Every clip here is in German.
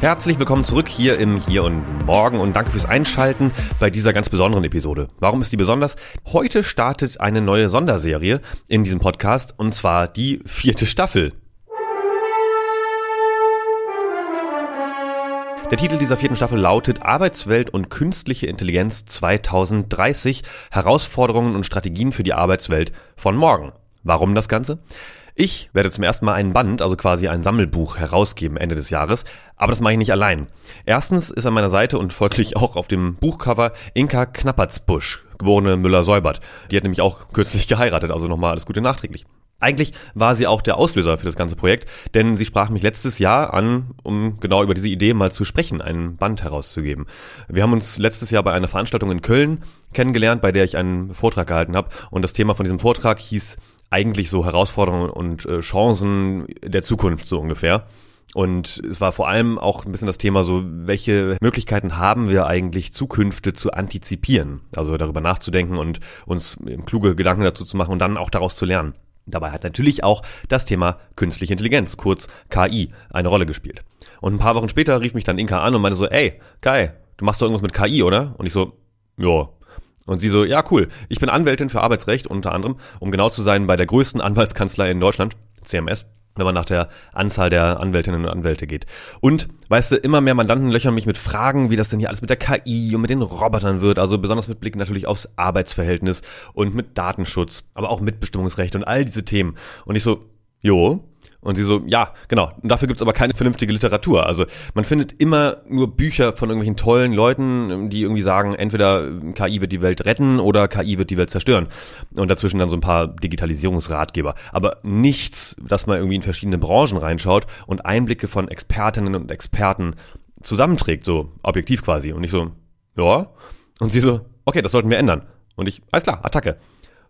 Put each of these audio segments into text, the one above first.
Herzlich willkommen zurück hier im Hier und Morgen und danke fürs Einschalten bei dieser ganz besonderen Episode. Warum ist die besonders? Heute startet eine neue Sonderserie in diesem Podcast und zwar die vierte Staffel. Der Titel dieser vierten Staffel lautet Arbeitswelt und künstliche Intelligenz 2030 Herausforderungen und Strategien für die Arbeitswelt von morgen. Warum das Ganze? Ich werde zum ersten Mal ein Band, also quasi ein Sammelbuch herausgeben Ende des Jahres, aber das mache ich nicht allein. Erstens ist an meiner Seite und folglich auch auf dem Buchcover Inka Knappertsbusch, geborene Müller-Säubert. Die hat nämlich auch kürzlich geheiratet, also nochmal alles Gute nachträglich. Eigentlich war sie auch der Auslöser für das ganze Projekt, denn sie sprach mich letztes Jahr an, um genau über diese Idee mal zu sprechen, einen Band herauszugeben. Wir haben uns letztes Jahr bei einer Veranstaltung in Köln kennengelernt, bei der ich einen Vortrag gehalten habe und das Thema von diesem Vortrag hieß eigentlich so Herausforderungen und äh, Chancen der Zukunft so ungefähr. Und es war vor allem auch ein bisschen das Thema so, welche Möglichkeiten haben wir eigentlich Zukünfte zu antizipieren? Also darüber nachzudenken und uns kluge Gedanken dazu zu machen und dann auch daraus zu lernen. Dabei hat natürlich auch das Thema künstliche Intelligenz, kurz KI, eine Rolle gespielt. Und ein paar Wochen später rief mich dann Inka an und meinte so, ey, Kai, du machst doch irgendwas mit KI, oder? Und ich so, ja, und sie so, ja, cool. Ich bin Anwältin für Arbeitsrecht unter anderem, um genau zu sein, bei der größten Anwaltskanzlei in Deutschland, CMS, wenn man nach der Anzahl der Anwältinnen und Anwälte geht. Und, weißt du, immer mehr Mandanten löchern mich mit Fragen, wie das denn hier alles mit der KI und mit den Robotern wird, also besonders mit Blick natürlich aufs Arbeitsverhältnis und mit Datenschutz, aber auch Mitbestimmungsrecht und all diese Themen. Und ich so, jo, und sie so, ja, genau. Und dafür gibt's aber keine vernünftige Literatur. Also man findet immer nur Bücher von irgendwelchen tollen Leuten, die irgendwie sagen, entweder KI wird die Welt retten oder KI wird die Welt zerstören. Und dazwischen dann so ein paar Digitalisierungsratgeber. Aber nichts, dass man irgendwie in verschiedene Branchen reinschaut und Einblicke von Expertinnen und Experten zusammenträgt, so objektiv quasi. Und ich so, ja. Und sie so, okay, das sollten wir ändern. Und ich, alles klar, Attacke.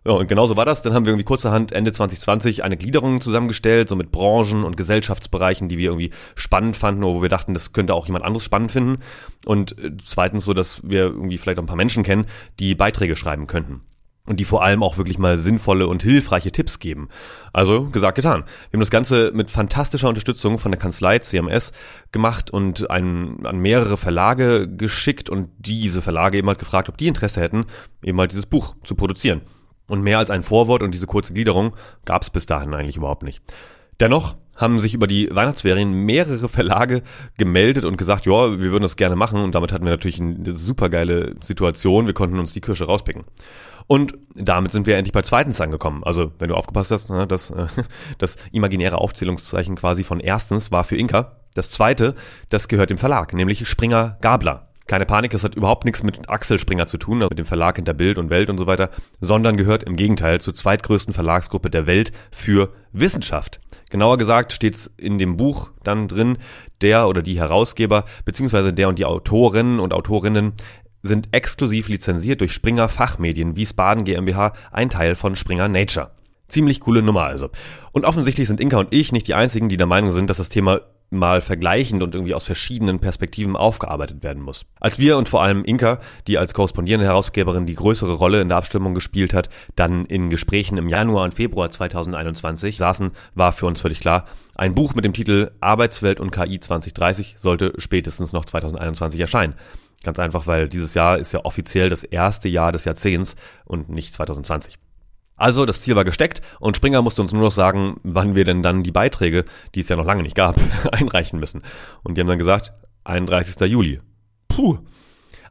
Ja, und genauso war das. Dann haben wir irgendwie kurzerhand Ende 2020 eine Gliederung zusammengestellt, so mit Branchen und Gesellschaftsbereichen, die wir irgendwie spannend fanden, oder wo wir dachten, das könnte auch jemand anderes spannend finden. Und äh, zweitens so, dass wir irgendwie vielleicht auch ein paar Menschen kennen, die Beiträge schreiben könnten. Und die vor allem auch wirklich mal sinnvolle und hilfreiche Tipps geben. Also gesagt, getan. Wir haben das Ganze mit fantastischer Unterstützung von der Kanzlei CMS gemacht und einen, an mehrere Verlage geschickt und diese Verlage eben halt gefragt, ob die Interesse hätten, eben halt dieses Buch zu produzieren. Und mehr als ein Vorwort und diese kurze Gliederung gab es bis dahin eigentlich überhaupt nicht. Dennoch haben sich über die Weihnachtsferien mehrere Verlage gemeldet und gesagt, ja, wir würden das gerne machen. Und damit hatten wir natürlich eine supergeile Situation. Wir konnten uns die Kirsche rauspicken. Und damit sind wir endlich bei zweitens angekommen. Also, wenn du aufgepasst hast, ne, das, das imaginäre Aufzählungszeichen quasi von erstens war für Inka. Das zweite, das gehört dem Verlag, nämlich Springer Gabler. Keine Panik, das hat überhaupt nichts mit Axel Springer zu tun, also mit dem Verlag hinter Bild und Welt und so weiter, sondern gehört im Gegenteil zur zweitgrößten Verlagsgruppe der Welt für Wissenschaft. Genauer gesagt steht es in dem Buch dann drin, der oder die Herausgeber beziehungsweise der und die Autorinnen und Autorinnen sind exklusiv lizenziert durch Springer Fachmedien Wiesbaden GmbH, ein Teil von Springer Nature. Ziemlich coole Nummer also. Und offensichtlich sind Inka und ich nicht die einzigen, die der Meinung sind, dass das Thema mal vergleichend und irgendwie aus verschiedenen Perspektiven aufgearbeitet werden muss. Als wir und vor allem Inka, die als korrespondierende Herausgeberin die größere Rolle in der Abstimmung gespielt hat, dann in Gesprächen im Januar und Februar 2021 saßen, war für uns völlig klar, ein Buch mit dem Titel Arbeitswelt und KI 2030 sollte spätestens noch 2021 erscheinen. Ganz einfach, weil dieses Jahr ist ja offiziell das erste Jahr des Jahrzehnts und nicht 2020. Also das Ziel war gesteckt und Springer musste uns nur noch sagen, wann wir denn dann die Beiträge, die es ja noch lange nicht gab, einreichen müssen. Und die haben dann gesagt, 31. Juli. Puh.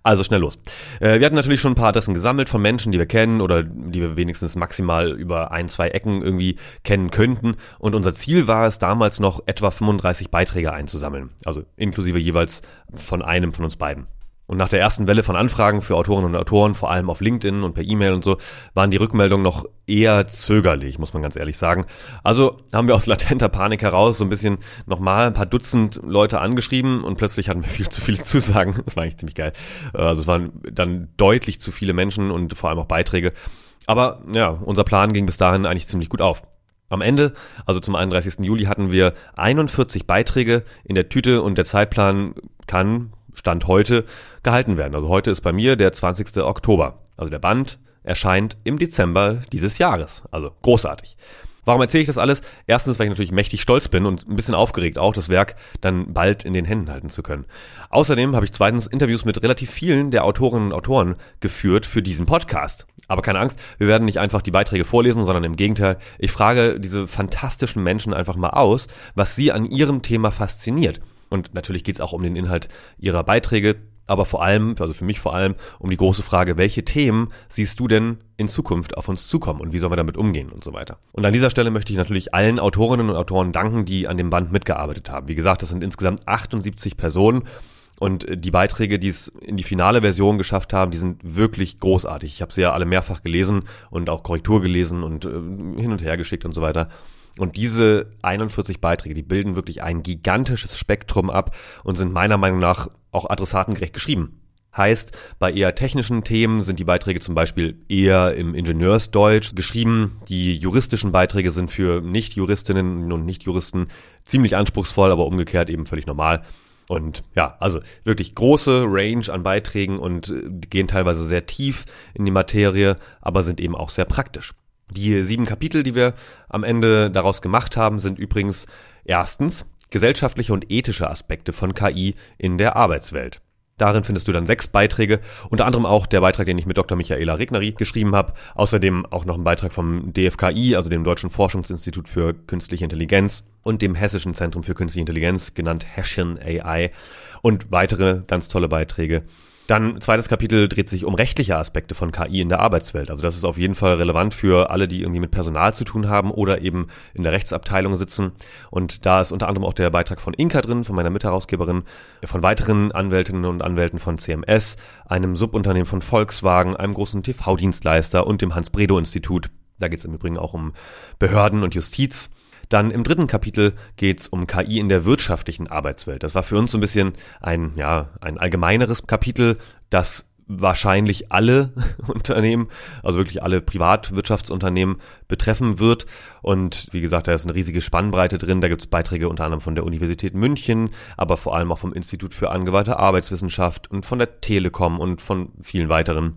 Also schnell los. Äh, wir hatten natürlich schon ein paar Adressen gesammelt von Menschen, die wir kennen oder die wir wenigstens maximal über ein, zwei Ecken irgendwie kennen könnten. Und unser Ziel war es damals noch etwa 35 Beiträge einzusammeln. Also inklusive jeweils von einem von uns beiden. Und nach der ersten Welle von Anfragen für Autorinnen und Autoren, vor allem auf LinkedIn und per E-Mail und so, waren die Rückmeldungen noch eher zögerlich, muss man ganz ehrlich sagen. Also haben wir aus latenter Panik heraus so ein bisschen nochmal ein paar Dutzend Leute angeschrieben und plötzlich hatten wir viel zu viele Zusagen. Das war eigentlich ziemlich geil. Also es waren dann deutlich zu viele Menschen und vor allem auch Beiträge. Aber ja, unser Plan ging bis dahin eigentlich ziemlich gut auf. Am Ende, also zum 31. Juli, hatten wir 41 Beiträge in der Tüte und der Zeitplan kann, Stand heute, gehalten werden. Also heute ist bei mir der 20. Oktober. Also der Band erscheint im Dezember dieses Jahres. Also großartig. Warum erzähle ich das alles? Erstens, weil ich natürlich mächtig stolz bin und ein bisschen aufgeregt auch, das Werk dann bald in den Händen halten zu können. Außerdem habe ich zweitens Interviews mit relativ vielen der Autorinnen und Autoren geführt für diesen Podcast. Aber keine Angst, wir werden nicht einfach die Beiträge vorlesen, sondern im Gegenteil, ich frage diese fantastischen Menschen einfach mal aus, was sie an ihrem Thema fasziniert. Und natürlich geht es auch um den Inhalt ihrer Beiträge, aber vor allem, also für mich vor allem, um die große Frage, welche Themen siehst du denn in Zukunft auf uns zukommen und wie sollen wir damit umgehen und so weiter. Und an dieser Stelle möchte ich natürlich allen Autorinnen und Autoren danken, die an dem Band mitgearbeitet haben. Wie gesagt, das sind insgesamt 78 Personen. Und die Beiträge, die es in die finale Version geschafft haben, die sind wirklich großartig. Ich habe sie ja alle mehrfach gelesen und auch Korrektur gelesen und äh, hin und her geschickt und so weiter. Und diese 41 Beiträge, die bilden wirklich ein gigantisches Spektrum ab und sind meiner Meinung nach auch adressatengerecht geschrieben. Heißt, bei eher technischen Themen sind die Beiträge zum Beispiel eher im Ingenieursdeutsch geschrieben. Die juristischen Beiträge sind für Nicht-Juristinnen und Nicht-Juristen ziemlich anspruchsvoll, aber umgekehrt eben völlig normal. Und ja, also wirklich große Range an Beiträgen und äh, gehen teilweise sehr tief in die Materie, aber sind eben auch sehr praktisch. Die sieben Kapitel, die wir am Ende daraus gemacht haben, sind übrigens erstens gesellschaftliche und ethische Aspekte von KI in der Arbeitswelt. Darin findest du dann sechs Beiträge, unter anderem auch der Beitrag, den ich mit Dr. Michaela Regneri geschrieben habe. Außerdem auch noch ein Beitrag vom DFKI, also dem Deutschen Forschungsinstitut für Künstliche Intelligenz und dem Hessischen Zentrum für Künstliche Intelligenz, genannt Hessian AI. Und weitere ganz tolle Beiträge dann zweites Kapitel dreht sich um rechtliche Aspekte von KI in der Arbeitswelt. Also das ist auf jeden Fall relevant für alle, die irgendwie mit Personal zu tun haben oder eben in der Rechtsabteilung sitzen. Und da ist unter anderem auch der Beitrag von Inka drin, von meiner Mitherausgeberin, von weiteren Anwältinnen und Anwälten von CMS, einem Subunternehmen von Volkswagen, einem großen TV-Dienstleister und dem Hans-Bredow-Institut. Da geht es im Übrigen auch um Behörden und Justiz. Dann im dritten Kapitel geht es um KI in der wirtschaftlichen Arbeitswelt. Das war für uns so ein bisschen ein, ja, ein allgemeineres Kapitel, das wahrscheinlich alle Unternehmen, also wirklich alle Privatwirtschaftsunternehmen betreffen wird. Und wie gesagt, da ist eine riesige Spannbreite drin. Da gibt es Beiträge unter anderem von der Universität München, aber vor allem auch vom Institut für angewandte Arbeitswissenschaft und von der Telekom und von vielen weiteren.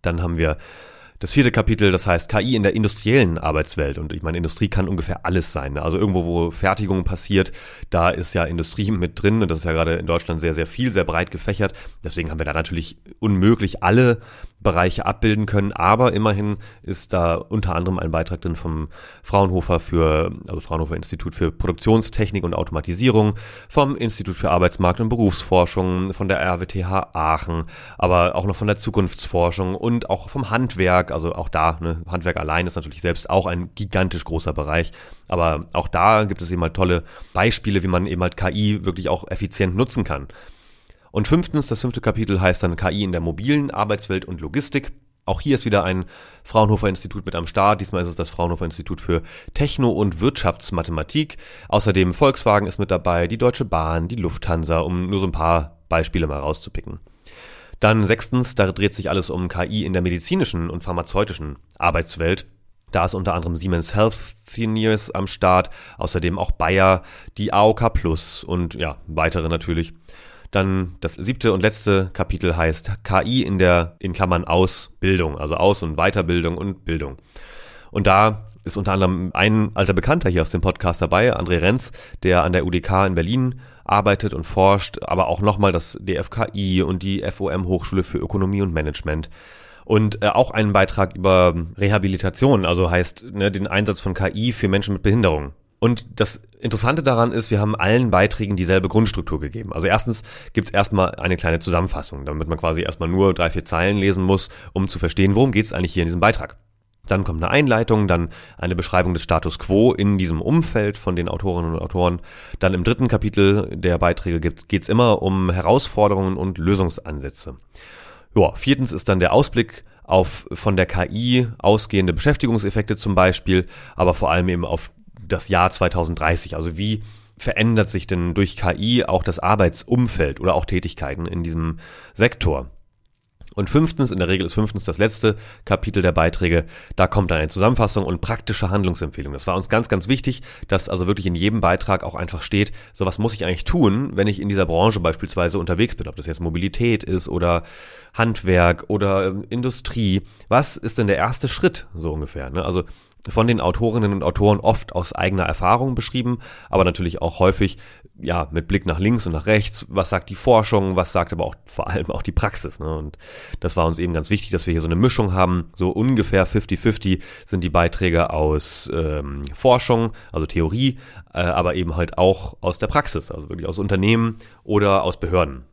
Dann haben wir das vierte Kapitel, das heißt KI in der industriellen Arbeitswelt. Und ich meine, Industrie kann ungefähr alles sein. Ne? Also irgendwo, wo Fertigung passiert, da ist ja Industrie mit drin. Und das ist ja gerade in Deutschland sehr, sehr viel, sehr breit gefächert. Deswegen haben wir da natürlich unmöglich alle Bereiche abbilden können. Aber immerhin ist da unter anderem ein Beitrag drin vom Fraunhofer für, also Fraunhofer Institut für Produktionstechnik und Automatisierung, vom Institut für Arbeitsmarkt und Berufsforschung, von der RWTH Aachen, aber auch noch von der Zukunftsforschung und auch vom Handwerk. Also auch da, ne, Handwerk allein ist natürlich selbst auch ein gigantisch großer Bereich. Aber auch da gibt es eben halt tolle Beispiele, wie man eben halt KI wirklich auch effizient nutzen kann. Und fünftens, das fünfte Kapitel heißt dann KI in der mobilen Arbeitswelt und Logistik. Auch hier ist wieder ein Fraunhofer Institut mit am Start. Diesmal ist es das Fraunhofer Institut für Techno- und Wirtschaftsmathematik. Außerdem Volkswagen ist mit dabei, die Deutsche Bahn, die Lufthansa, um nur so ein paar Beispiele mal rauszupicken. Dann sechstens, da dreht sich alles um KI in der medizinischen und pharmazeutischen Arbeitswelt. Da ist unter anderem Siemens Healthineers am Start, außerdem auch Bayer, die AOK Plus und ja, weitere natürlich. Dann das siebte und letzte Kapitel heißt KI in der, in Klammern Ausbildung, also Aus- und Weiterbildung und Bildung. Und da ist unter anderem ein alter Bekannter hier aus dem Podcast dabei, André Renz, der an der UDK in Berlin arbeitet und forscht, aber auch nochmal das DFKI und die FOM Hochschule für Ökonomie und Management. Und äh, auch einen Beitrag über Rehabilitation, also heißt ne, den Einsatz von KI für Menschen mit Behinderung. Und das Interessante daran ist, wir haben allen Beiträgen dieselbe Grundstruktur gegeben. Also erstens gibt es erstmal eine kleine Zusammenfassung, damit man quasi erstmal nur drei, vier Zeilen lesen muss, um zu verstehen, worum geht es eigentlich hier in diesem Beitrag. Dann kommt eine Einleitung, dann eine Beschreibung des Status quo in diesem Umfeld von den Autorinnen und Autoren. Dann im dritten Kapitel der Beiträge geht es immer um Herausforderungen und Lösungsansätze. Ja, viertens ist dann der Ausblick auf von der KI ausgehende Beschäftigungseffekte zum Beispiel, aber vor allem eben auf das Jahr 2030. Also wie verändert sich denn durch KI auch das Arbeitsumfeld oder auch Tätigkeiten in diesem Sektor? Und fünftens, in der Regel ist fünftens das letzte Kapitel der Beiträge, da kommt dann eine Zusammenfassung und praktische Handlungsempfehlung. Das war uns ganz, ganz wichtig, dass also wirklich in jedem Beitrag auch einfach steht, so was muss ich eigentlich tun, wenn ich in dieser Branche beispielsweise unterwegs bin, ob das jetzt Mobilität ist oder Handwerk oder ähm, Industrie. Was ist denn der erste Schritt, so ungefähr? Ne? Also von den Autorinnen und Autoren oft aus eigener Erfahrung beschrieben, aber natürlich auch häufig ja mit Blick nach links und nach rechts. Was sagt die Forschung? Was sagt aber auch vor allem auch die Praxis? Ne? Und das war uns eben ganz wichtig, dass wir hier so eine Mischung haben. So ungefähr 50-50 sind die Beiträge aus ähm, Forschung, also Theorie, äh, aber eben halt auch aus der Praxis, also wirklich aus Unternehmen oder aus Behörden.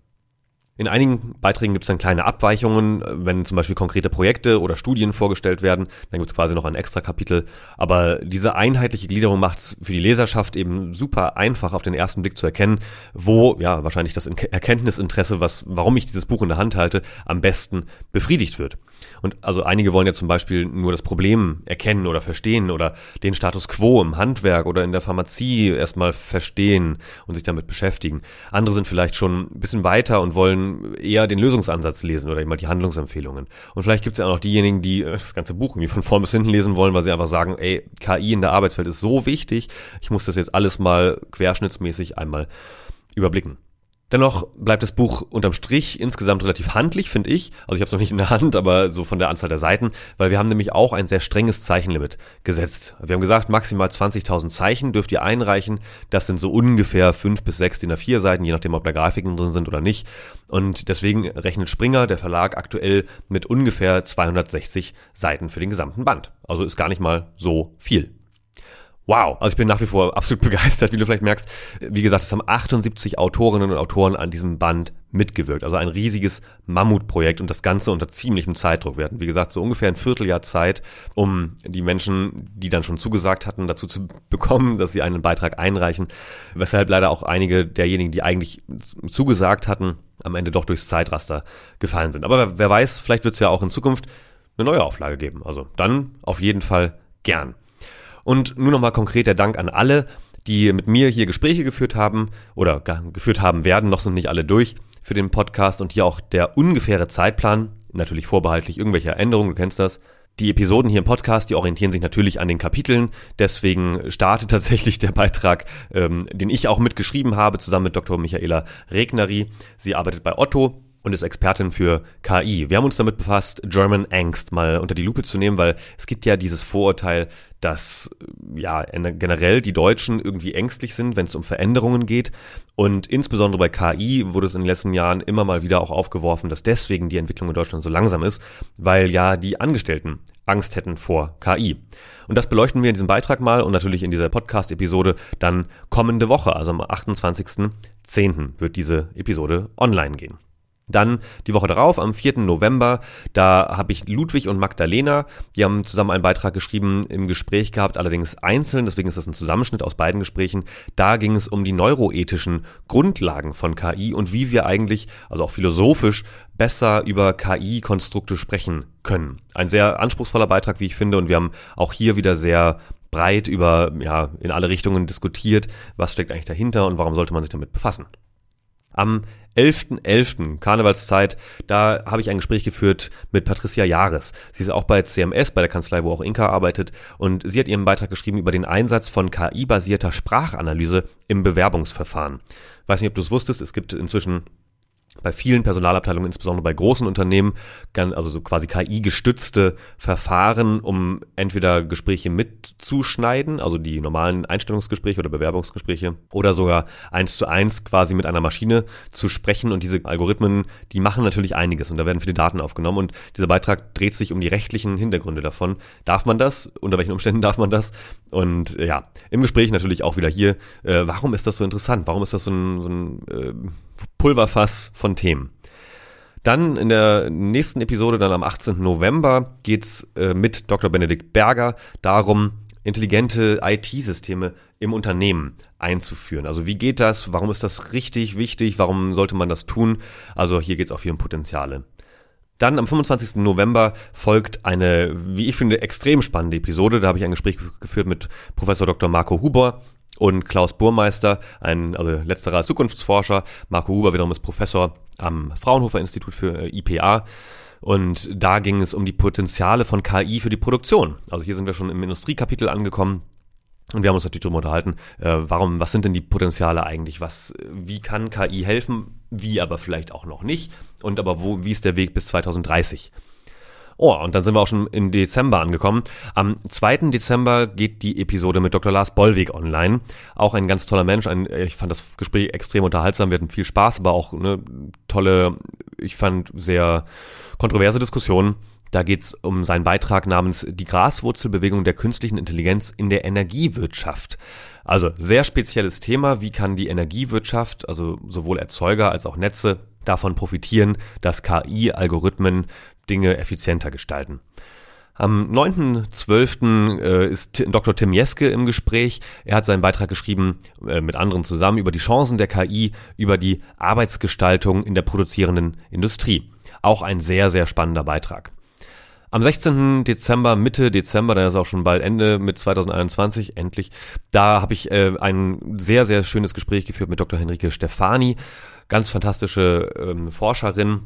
In einigen Beiträgen gibt es dann kleine Abweichungen, wenn zum Beispiel konkrete Projekte oder Studien vorgestellt werden, dann gibt es quasi noch ein extra Kapitel. Aber diese einheitliche Gliederung macht es für die Leserschaft eben super einfach auf den ersten Blick zu erkennen, wo ja wahrscheinlich das Erkenntnisinteresse, was, warum ich dieses Buch in der Hand halte, am besten befriedigt wird. Und also einige wollen ja zum Beispiel nur das Problem erkennen oder verstehen oder den Status quo im Handwerk oder in der Pharmazie erstmal verstehen und sich damit beschäftigen. Andere sind vielleicht schon ein bisschen weiter und wollen eher den Lösungsansatz lesen oder mal die Handlungsempfehlungen. Und vielleicht gibt es ja auch noch diejenigen, die äh, das ganze Buch irgendwie von vorn bis hinten lesen wollen, weil sie einfach sagen, ey, KI in der Arbeitswelt ist so wichtig, ich muss das jetzt alles mal querschnittsmäßig einmal überblicken. Dennoch bleibt das Buch unterm Strich insgesamt relativ handlich, finde ich. Also ich habe es noch nicht in der Hand, aber so von der Anzahl der Seiten, weil wir haben nämlich auch ein sehr strenges Zeichenlimit gesetzt. Wir haben gesagt, maximal 20.000 Zeichen dürft ihr einreichen. Das sind so ungefähr fünf bis sechs DIN A4 Seiten, je nachdem, ob da Grafiken drin sind oder nicht. Und deswegen rechnet Springer, der Verlag, aktuell mit ungefähr 260 Seiten für den gesamten Band. Also ist gar nicht mal so viel wow, also ich bin nach wie vor absolut begeistert, wie du vielleicht merkst. Wie gesagt, es haben 78 Autorinnen und Autoren an diesem Band mitgewirkt. Also ein riesiges Mammutprojekt und das Ganze unter ziemlichem Zeitdruck. Wir hatten, wie gesagt, so ungefähr ein Vierteljahr Zeit, um die Menschen, die dann schon zugesagt hatten, dazu zu bekommen, dass sie einen Beitrag einreichen. Weshalb leider auch einige derjenigen, die eigentlich zugesagt hatten, am Ende doch durchs Zeitraster gefallen sind. Aber wer weiß, vielleicht wird es ja auch in Zukunft eine neue Auflage geben. Also dann auf jeden Fall gern. Und nur nochmal konkret der Dank an alle, die mit mir hier Gespräche geführt haben oder geführt haben werden, noch sind nicht alle durch für den Podcast und hier auch der ungefähre Zeitplan, natürlich vorbehaltlich irgendwelcher Änderungen, du kennst das. Die Episoden hier im Podcast, die orientieren sich natürlich an den Kapiteln. Deswegen startet tatsächlich der Beitrag, ähm, den ich auch mitgeschrieben habe, zusammen mit Dr. Michaela Regneri. Sie arbeitet bei Otto und ist Expertin für KI. Wir haben uns damit befasst, German Angst mal unter die Lupe zu nehmen, weil es gibt ja dieses Vorurteil, dass ja generell die Deutschen irgendwie ängstlich sind, wenn es um Veränderungen geht. Und insbesondere bei KI wurde es in den letzten Jahren immer mal wieder auch aufgeworfen, dass deswegen die Entwicklung in Deutschland so langsam ist, weil ja die Angestellten Angst hätten vor KI. Und das beleuchten wir in diesem Beitrag mal und natürlich in dieser Podcast-Episode dann kommende Woche, also am 28.10. wird diese Episode online gehen. Dann die Woche darauf, am 4. November, da habe ich Ludwig und Magdalena, die haben zusammen einen Beitrag geschrieben, im Gespräch gehabt, allerdings einzeln, deswegen ist das ein Zusammenschnitt aus beiden Gesprächen. Da ging es um die neuroethischen Grundlagen von KI und wie wir eigentlich, also auch philosophisch, besser über KI-Konstrukte sprechen können. Ein sehr anspruchsvoller Beitrag, wie ich finde, und wir haben auch hier wieder sehr breit über, ja, in alle Richtungen diskutiert, was steckt eigentlich dahinter und warum sollte man sich damit befassen. Am 11.11. .11., Karnevalszeit, da habe ich ein Gespräch geführt mit Patricia Jahres. Sie ist auch bei CMS, bei der Kanzlei, wo auch Inka arbeitet. Und sie hat ihren Beitrag geschrieben über den Einsatz von KI-basierter Sprachanalyse im Bewerbungsverfahren. weiß nicht, ob du es wusstest, es gibt inzwischen bei vielen Personalabteilungen, insbesondere bei großen Unternehmen, also so quasi KI-gestützte Verfahren, um entweder Gespräche mitzuschneiden, also die normalen Einstellungsgespräche oder Bewerbungsgespräche, oder sogar eins zu eins quasi mit einer Maschine zu sprechen. Und diese Algorithmen, die machen natürlich einiges und da werden viele Daten aufgenommen. Und dieser Beitrag dreht sich um die rechtlichen Hintergründe davon. Darf man das? Unter welchen Umständen darf man das? Und äh, ja, im Gespräch natürlich auch wieder hier, äh, warum ist das so interessant? Warum ist das so ein, so ein äh, Pulverfass von Themen. Dann in der nächsten Episode, dann am 18. November, geht's äh, mit Dr. Benedikt Berger darum, intelligente IT-Systeme im Unternehmen einzuführen. Also wie geht das? Warum ist das richtig wichtig? Warum sollte man das tun? Also hier geht es auch viel um Potenziale. Dann am 25. November folgt eine, wie ich finde, extrem spannende Episode. Da habe ich ein Gespräch geführt mit Professor Dr. Marco Huber und Klaus Burmeister, ein also letzterer Zukunftsforscher. Marco Huber wiederum ist Professor am Fraunhofer Institut für äh, IPA. Und da ging es um die Potenziale von KI für die Produktion. Also hier sind wir schon im Industriekapitel angekommen. Und wir haben uns natürlich darüber unterhalten, äh, warum, was sind denn die Potenziale eigentlich? Was, wie kann KI helfen? Wie aber vielleicht auch noch nicht? Und aber wo, wie ist der Weg bis 2030? Oh, und dann sind wir auch schon im Dezember angekommen. Am 2. Dezember geht die Episode mit Dr. Lars Bollweg online. Auch ein ganz toller Mensch. Ein, ich fand das Gespräch extrem unterhaltsam. Wir hatten viel Spaß, aber auch eine tolle, ich fand sehr kontroverse Diskussionen. Da geht's um seinen Beitrag namens Die Graswurzelbewegung der künstlichen Intelligenz in der Energiewirtschaft. Also sehr spezielles Thema. Wie kann die Energiewirtschaft, also sowohl Erzeuger als auch Netze, davon profitieren, dass KI-Algorithmen Dinge effizienter gestalten? Am 9.12. Äh, ist Dr. Tim Jeske im Gespräch. Er hat seinen Beitrag geschrieben äh, mit anderen zusammen über die Chancen der KI, über die Arbeitsgestaltung in der produzierenden Industrie. Auch ein sehr, sehr spannender Beitrag. Am 16. Dezember, Mitte Dezember, da ist auch schon bald Ende mit 2021, endlich, da habe ich äh, ein sehr, sehr schönes Gespräch geführt mit Dr. Henrike Stefani, ganz fantastische ähm, Forscherin,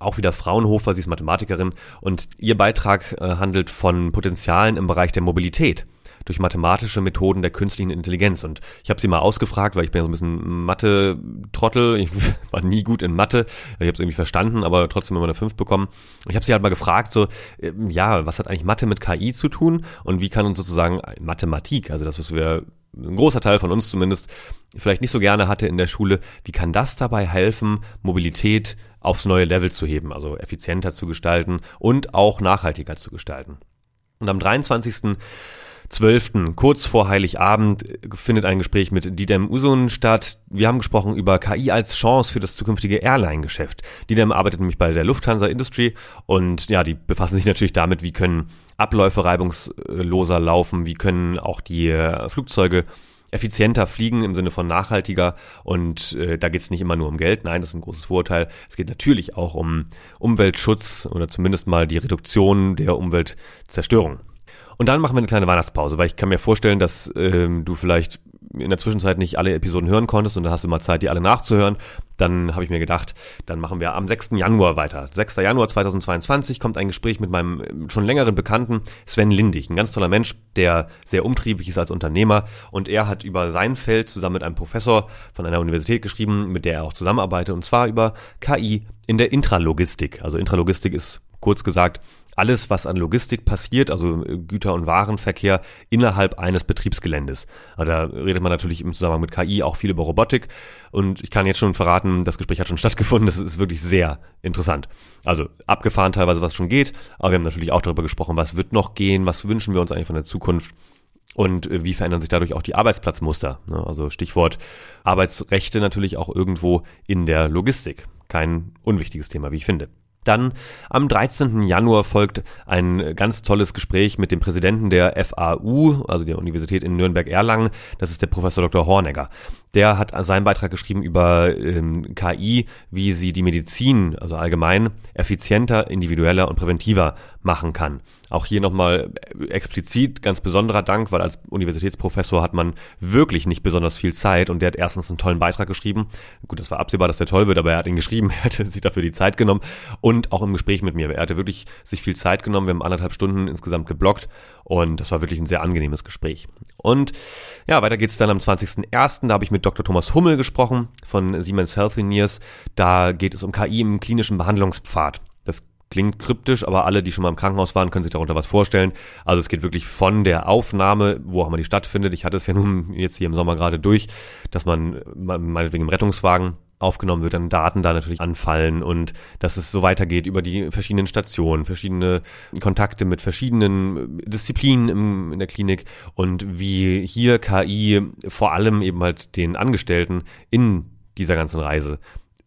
auch wieder Fraunhofer, sie ist Mathematikerin und ihr Beitrag äh, handelt von Potenzialen im Bereich der Mobilität durch mathematische Methoden der künstlichen Intelligenz. Und ich habe sie mal ausgefragt, weil ich bin ja so ein bisschen Mathe-Trottel. Ich war nie gut in Mathe. Ich habe es irgendwie verstanden, aber trotzdem immer eine 5 bekommen. Und ich habe sie halt mal gefragt, so, äh, ja, was hat eigentlich Mathe mit KI zu tun? Und wie kann uns sozusagen Mathematik, also das, was wir ein großer Teil von uns zumindest vielleicht nicht so gerne hatte in der Schule, wie kann das dabei helfen, Mobilität aufs neue Level zu heben, also effizienter zu gestalten und auch nachhaltiger zu gestalten. Und am 23. 12. kurz vor Heiligabend findet ein Gespräch mit Didem Usun statt. Wir haben gesprochen über KI als Chance für das zukünftige Airline-Geschäft. Didem arbeitet nämlich bei der Lufthansa Industry und ja, die befassen sich natürlich damit, wie können Abläufe reibungsloser laufen, wie können auch die äh, Flugzeuge effizienter fliegen im Sinne von nachhaltiger und äh, da geht es nicht immer nur um Geld, nein, das ist ein großes Vorurteil. Es geht natürlich auch um Umweltschutz oder zumindest mal die Reduktion der Umweltzerstörung. Und dann machen wir eine kleine Weihnachtspause, weil ich kann mir vorstellen, dass ähm, du vielleicht in der Zwischenzeit nicht alle Episoden hören konntest und dann hast du mal Zeit, die alle nachzuhören. Dann habe ich mir gedacht, dann machen wir am 6. Januar weiter. 6. Januar 2022 kommt ein Gespräch mit meinem ähm, schon längeren Bekannten Sven Lindig, ein ganz toller Mensch, der sehr umtriebig ist als Unternehmer und er hat über sein Feld zusammen mit einem Professor von einer Universität geschrieben, mit der er auch zusammenarbeitet und zwar über KI in der Intralogistik. Also Intralogistik ist kurz gesagt alles, was an Logistik passiert, also äh, Güter- und Warenverkehr innerhalb eines Betriebsgeländes. Also da redet man natürlich im Zusammenhang mit KI auch viel über Robotik. Und ich kann jetzt schon verraten, das Gespräch hat schon stattgefunden. Das ist wirklich sehr interessant. Also abgefahren teilweise, was schon geht. Aber wir haben natürlich auch darüber gesprochen, was wird noch gehen, was wünschen wir uns eigentlich von der Zukunft. Und äh, wie verändern sich dadurch auch die Arbeitsplatzmuster? Ne? Also Stichwort Arbeitsrechte natürlich auch irgendwo in der Logistik. Kein unwichtiges Thema, wie ich finde. Dann am 13. Januar folgt ein ganz tolles Gespräch mit dem Präsidenten der FAU, also der Universität in Nürnberg-Erlangen. Das ist der Professor Dr. Hornegger. Der hat seinen Beitrag geschrieben über ähm, KI, wie sie die Medizin, also allgemein, effizienter, individueller und präventiver machen kann. Auch hier nochmal explizit ganz besonderer Dank, weil als Universitätsprofessor hat man wirklich nicht besonders viel Zeit und der hat erstens einen tollen Beitrag geschrieben. Gut, das war absehbar, dass der toll wird, aber er hat ihn geschrieben, er hatte sich dafür die Zeit genommen und auch im Gespräch mit mir. Er hatte wirklich sich viel Zeit genommen. Wir haben anderthalb Stunden insgesamt geblockt und das war wirklich ein sehr angenehmes Gespräch. Und ja, weiter geht's dann am 20.01. Da habe ich mit Dr. Thomas Hummel gesprochen von Siemens Healthineers. Da geht es um KI im klinischen Behandlungspfad. Das klingt kryptisch, aber alle, die schon mal im Krankenhaus waren, können sich darunter was vorstellen. Also es geht wirklich von der Aufnahme, wo auch immer die stattfindet. Ich hatte es ja nun jetzt hier im Sommer gerade durch, dass man meinetwegen im Rettungswagen aufgenommen wird, dann Daten da natürlich anfallen und dass es so weitergeht über die verschiedenen Stationen, verschiedene Kontakte mit verschiedenen Disziplinen im, in der Klinik und wie hier KI vor allem eben halt den Angestellten in dieser ganzen Reise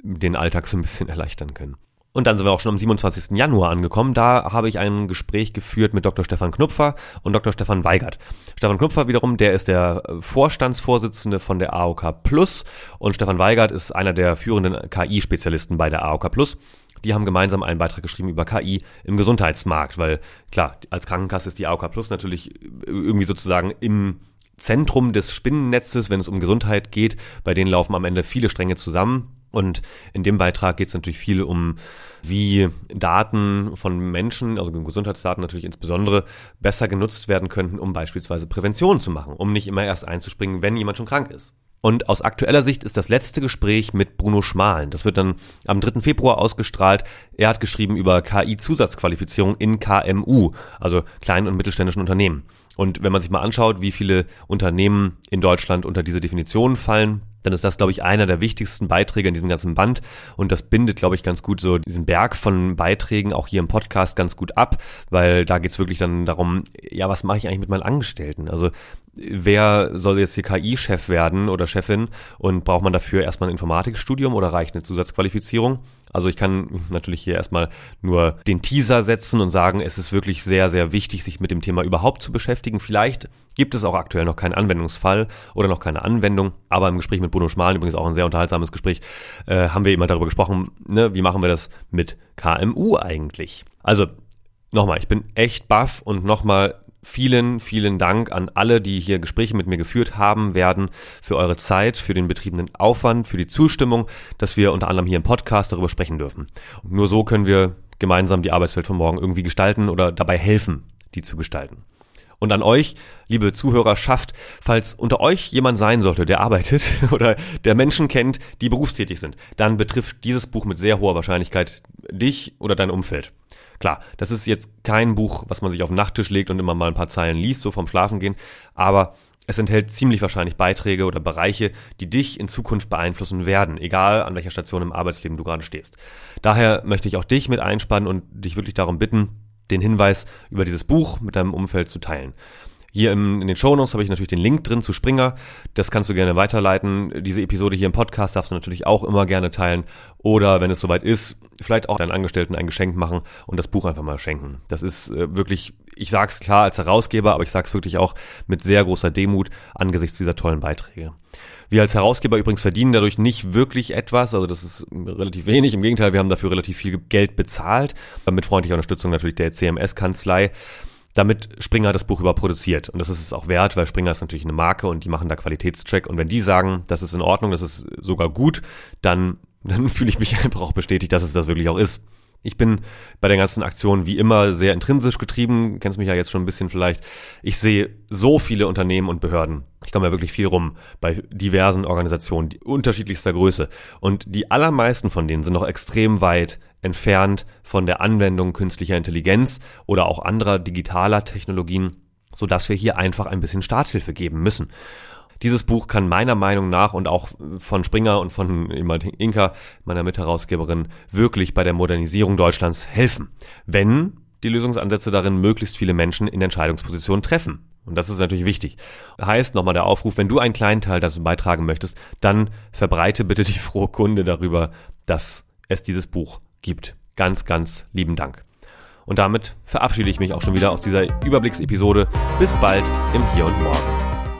den Alltag so ein bisschen erleichtern können. Und dann sind wir auch schon am 27. Januar angekommen. Da habe ich ein Gespräch geführt mit Dr. Stefan Knupfer und Dr. Stefan Weigert. Stefan Knupfer wiederum, der ist der Vorstandsvorsitzende von der AOK Plus und Stefan Weigert ist einer der führenden KI-Spezialisten bei der AOK Plus. Die haben gemeinsam einen Beitrag geschrieben über KI im Gesundheitsmarkt, weil klar, als Krankenkasse ist die AOK Plus natürlich irgendwie sozusagen im Zentrum des Spinnennetzes, wenn es um Gesundheit geht. Bei denen laufen am Ende viele Stränge zusammen Und in dem Beitrag geht es natürlich viel um, wie Daten von Menschen, also Gesundheitsdaten natürlich insbesondere, besser genutzt werden könnten, um beispielsweise Prävention zu machen, um nicht immer erst einzuspringen, wenn jemand schon krank ist. Und aus aktueller Sicht ist das letzte Gespräch mit Bruno Schmalen. Das wird dann am 3. Februar ausgestrahlt. Er hat geschrieben über KI-Zusatzqualifizierung in KMU, also kleinen und mittelständischen Unternehmen. Und wenn man sich mal anschaut, wie viele Unternehmen in Deutschland unter diese Definition fallen, dann ist das, glaube ich, einer der wichtigsten Beiträge in diesem ganzen Band. Und das bindet, glaube ich, ganz gut so diesen Berg von Beiträgen auch hier im Podcast ganz gut ab, weil da geht's wirklich dann darum, ja, was mache ich eigentlich mit meinen Angestellten? Also wer soll jetzt hier KI-Chef werden oder Chefin und braucht man dafür erstmal ein Informatikstudium oder reicht eine Zusatzqualifizierung? Also ich kann natürlich hier erstmal nur den Teaser setzen und sagen, es ist wirklich sehr, sehr wichtig, sich mit dem Thema überhaupt zu beschäftigen. Vielleicht gibt es auch aktuell noch keinen Anwendungsfall oder noch keine Anwendung, aber im Gespräch mit Bruno Schmalen, übrigens auch ein sehr unterhaltsames Gespräch, äh, haben wir immer darüber gesprochen, ne, wie machen wir das mit KMU eigentlich? Also nochmal, ich bin echt baff und nochmal Vielen, vielen Dank an alle, die hier Gespräche mit mir geführt haben werden, für eure Zeit, für den betriebenen Aufwand, für die Zustimmung, dass wir unter anderem hier im Podcast darüber sprechen dürfen. Und nur so können wir gemeinsam die Arbeitswelt von morgen irgendwie gestalten oder dabei helfen, die zu gestalten. Und an euch, liebe Zuhörer, schafft, falls unter euch jemand sein sollte, der arbeitet oder der Menschen kennt, die berufstätig sind, dann betrifft dieses Buch mit sehr hoher Wahrscheinlichkeit dich oder dein Umfeld. Klar, das ist jetzt kein Buch, was man sich auf den Nachttisch legt und immer mal ein paar Zeilen liest, so vom Schlafengehen, aber es enthält ziemlich wahrscheinlich Beiträge oder Bereiche, die dich in Zukunft beeinflussen werden, egal an welcher Station im Arbeitsleben du gerade stehst. Daher möchte ich auch dich mit einspannen und dich wirklich darum bitten, den Hinweis über dieses Buch mit deinem Umfeld zu teilen. Hier in den Shownotes habe ich natürlich den Link drin zu Springer. Das kannst du gerne weiterleiten. Diese Episode hier im Podcast darfst du natürlich auch immer gerne teilen. Oder wenn es soweit ist, vielleicht auch deinen Angestellten ein Geschenk machen und das Buch einfach mal schenken. Das ist äh, wirklich, ich sag's klar als Herausgeber, aber ich sag's wirklich auch mit sehr großer Demut angesichts dieser tollen Beiträge. Wir als Herausgeber übrigens verdienen dadurch nicht wirklich etwas, also das ist relativ wenig. Im Gegenteil, wir haben dafür relativ viel Geld bezahlt, mit freundlicher Unterstützung natürlich der CMS-Kanzlei damit Springer das Buch überproduziert. Und das ist es auch wert, weil Springer ist natürlich eine Marke und die machen da Qualitätscheck. Und wenn die sagen, das ist in Ordnung, das ist sogar gut, dann, dann fühle ich mich einfach auch bestätigt, dass es das wirklich auch ist. Ich bin bei der ganzen Aktion wie immer sehr intrinsisch getrieben, kennst mich ja jetzt schon ein bisschen vielleicht. Ich sehe so viele Unternehmen und Behörden. Ich komme ja wirklich viel rum bei diversen Organisationen unterschiedlichster Größe. Und die allermeisten von denen sind noch extrem weit entfernt von der Anwendung künstlicher Intelligenz oder auch anderer digitaler Technologien, sodass wir hier einfach ein bisschen Starthilfe geben müssen. Dieses Buch kann meiner Meinung nach und auch von Springer und von Inka, meiner Mitherausgeberin, wirklich bei der Modernisierung Deutschlands helfen, wenn die Lösungsansätze darin möglichst viele Menschen in Entscheidungspositionen treffen. Und das ist natürlich wichtig. Heißt nochmal der Aufruf, wenn du einen kleinen Teil dazu beitragen möchtest, dann verbreite bitte die frohe Kunde darüber, dass es dieses Buch gibt. Ganz, ganz lieben Dank. Und damit verabschiede ich mich auch schon wieder aus dieser Überblicksepisode. Bis bald im Hier und Morgen.